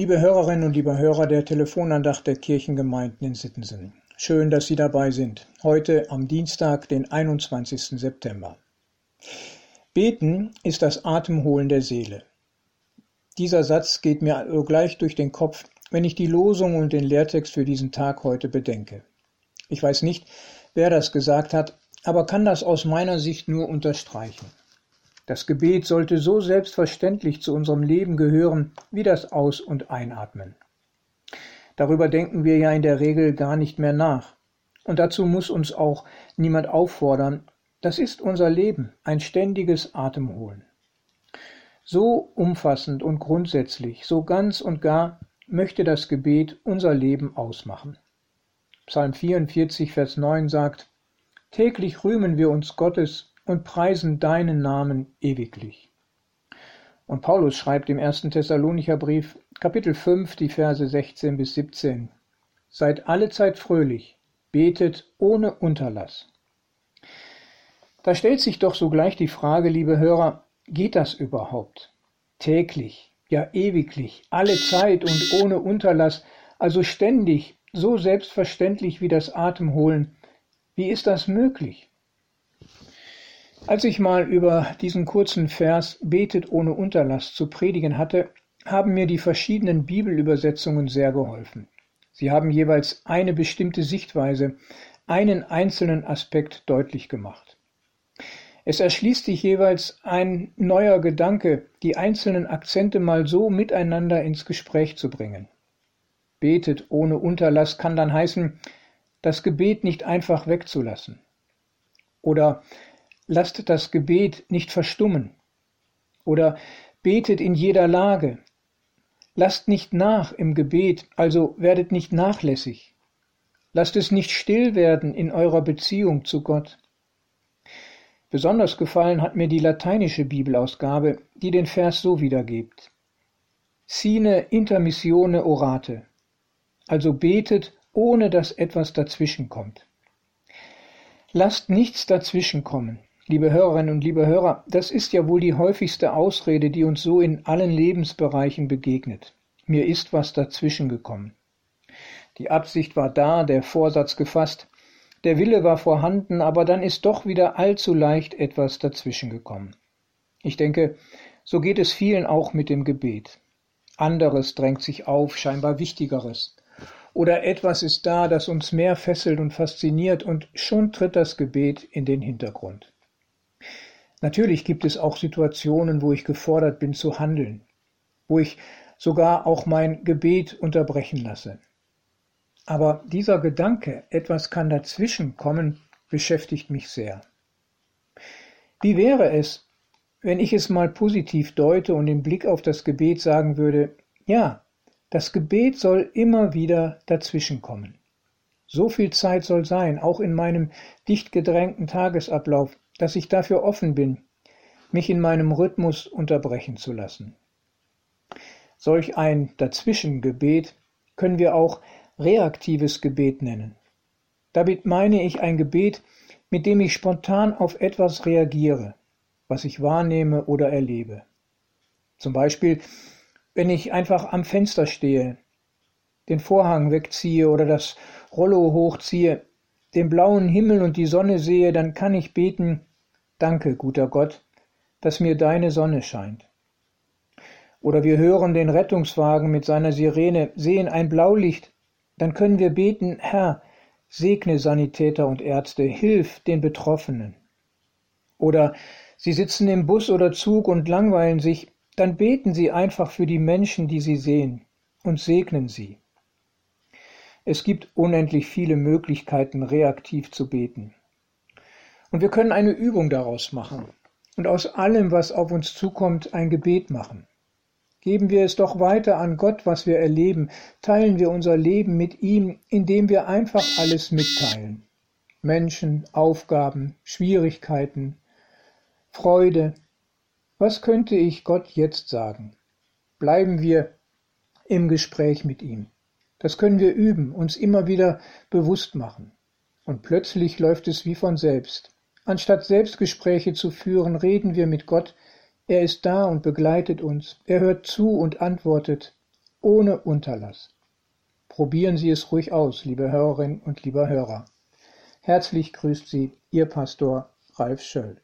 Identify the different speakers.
Speaker 1: Liebe Hörerinnen und liebe Hörer der Telefonandacht der Kirchengemeinden in Sittensen. Schön, dass Sie dabei sind. Heute am Dienstag, den 21. September. Beten ist das Atemholen der Seele. Dieser Satz geht mir also gleich durch den Kopf, wenn ich die Losung und den Lehrtext für diesen Tag heute bedenke. Ich weiß nicht, wer das gesagt hat, aber kann das aus meiner Sicht nur unterstreichen. Das Gebet sollte so selbstverständlich zu unserem Leben gehören wie das Aus- und Einatmen. Darüber denken wir ja in der Regel gar nicht mehr nach. Und dazu muss uns auch niemand auffordern. Das ist unser Leben, ein ständiges Atemholen. So umfassend und grundsätzlich, so ganz und gar möchte das Gebet unser Leben ausmachen. Psalm 44, Vers 9 sagt, Täglich rühmen wir uns Gottes und preisen deinen Namen ewiglich. Und Paulus schreibt im ersten Thessalonicher Brief, Kapitel 5, die Verse 16 bis 17. Seid allezeit fröhlich, betet ohne Unterlass. Da stellt sich doch sogleich die Frage, liebe Hörer, geht das überhaupt? Täglich, ja ewiglich, alle Zeit und ohne Unterlass, also ständig, so selbstverständlich wie das Atemholen, wie ist das möglich? Als ich mal über diesen kurzen Vers Betet ohne Unterlass zu predigen hatte, haben mir die verschiedenen Bibelübersetzungen sehr geholfen. Sie haben jeweils eine bestimmte Sichtweise, einen einzelnen Aspekt deutlich gemacht. Es erschließt sich jeweils ein neuer Gedanke, die einzelnen Akzente mal so miteinander ins Gespräch zu bringen. Betet ohne Unterlass kann dann heißen, das Gebet nicht einfach wegzulassen. Oder lasst das Gebet nicht verstummen. Oder betet in jeder Lage. Lasst nicht nach im Gebet, also werdet nicht nachlässig. Lasst es nicht still werden in eurer Beziehung zu Gott. Besonders gefallen hat mir die lateinische Bibelausgabe, die den Vers so wiedergibt. Sine intermissione orate. Also betet ohne dass etwas dazwischenkommt. Lasst nichts dazwischenkommen. Liebe Hörerinnen und liebe Hörer, das ist ja wohl die häufigste Ausrede, die uns so in allen Lebensbereichen begegnet. Mir ist was dazwischen gekommen. Die Absicht war da, der Vorsatz gefasst, der Wille war vorhanden, aber dann ist doch wieder allzu leicht etwas dazwischen gekommen. Ich denke, so geht es vielen auch mit dem Gebet. Anderes drängt sich auf, scheinbar Wichtigeres. Oder etwas ist da, das uns mehr fesselt und fasziniert, und schon tritt das Gebet in den Hintergrund. Natürlich gibt es auch Situationen, wo ich gefordert bin zu handeln, wo ich sogar auch mein Gebet unterbrechen lasse. Aber dieser Gedanke, etwas kann dazwischen kommen, beschäftigt mich sehr. Wie wäre es, wenn ich es mal positiv deute und im Blick auf das Gebet sagen würde, ja, das Gebet soll immer wieder dazwischenkommen. So viel Zeit soll sein, auch in meinem dicht gedrängten Tagesablauf, dass ich dafür offen bin, mich in meinem Rhythmus unterbrechen zu lassen. Solch ein Dazwischengebet können wir auch reaktives Gebet nennen. Damit meine ich ein Gebet, mit dem ich spontan auf etwas reagiere, was ich wahrnehme oder erlebe. Zum Beispiel wenn ich einfach am Fenster stehe, den Vorhang wegziehe oder das Rollo hochziehe, den blauen Himmel und die Sonne sehe, dann kann ich beten, danke, guter Gott, dass mir deine Sonne scheint. Oder wir hören den Rettungswagen mit seiner Sirene, sehen ein Blaulicht, dann können wir beten, Herr, segne Sanitäter und Ärzte, hilf den Betroffenen. Oder sie sitzen im Bus oder Zug und langweilen sich, dann beten Sie einfach für die Menschen, die Sie sehen, und segnen sie. Es gibt unendlich viele Möglichkeiten, reaktiv zu beten. Und wir können eine Übung daraus machen und aus allem, was auf uns zukommt, ein Gebet machen. Geben wir es doch weiter an Gott, was wir erleben, teilen wir unser Leben mit ihm, indem wir einfach alles mitteilen. Menschen, Aufgaben, Schwierigkeiten, Freude, was könnte ich Gott jetzt sagen? Bleiben wir im Gespräch mit ihm. Das können wir üben, uns immer wieder bewusst machen. Und plötzlich läuft es wie von selbst. Anstatt Selbstgespräche zu führen, reden wir mit Gott. Er ist da und begleitet uns. Er hört zu und antwortet. ohne Unterlass. Probieren Sie es ruhig aus, liebe Hörerinnen und lieber Hörer. Herzlich grüßt Sie Ihr Pastor Ralf Schöll.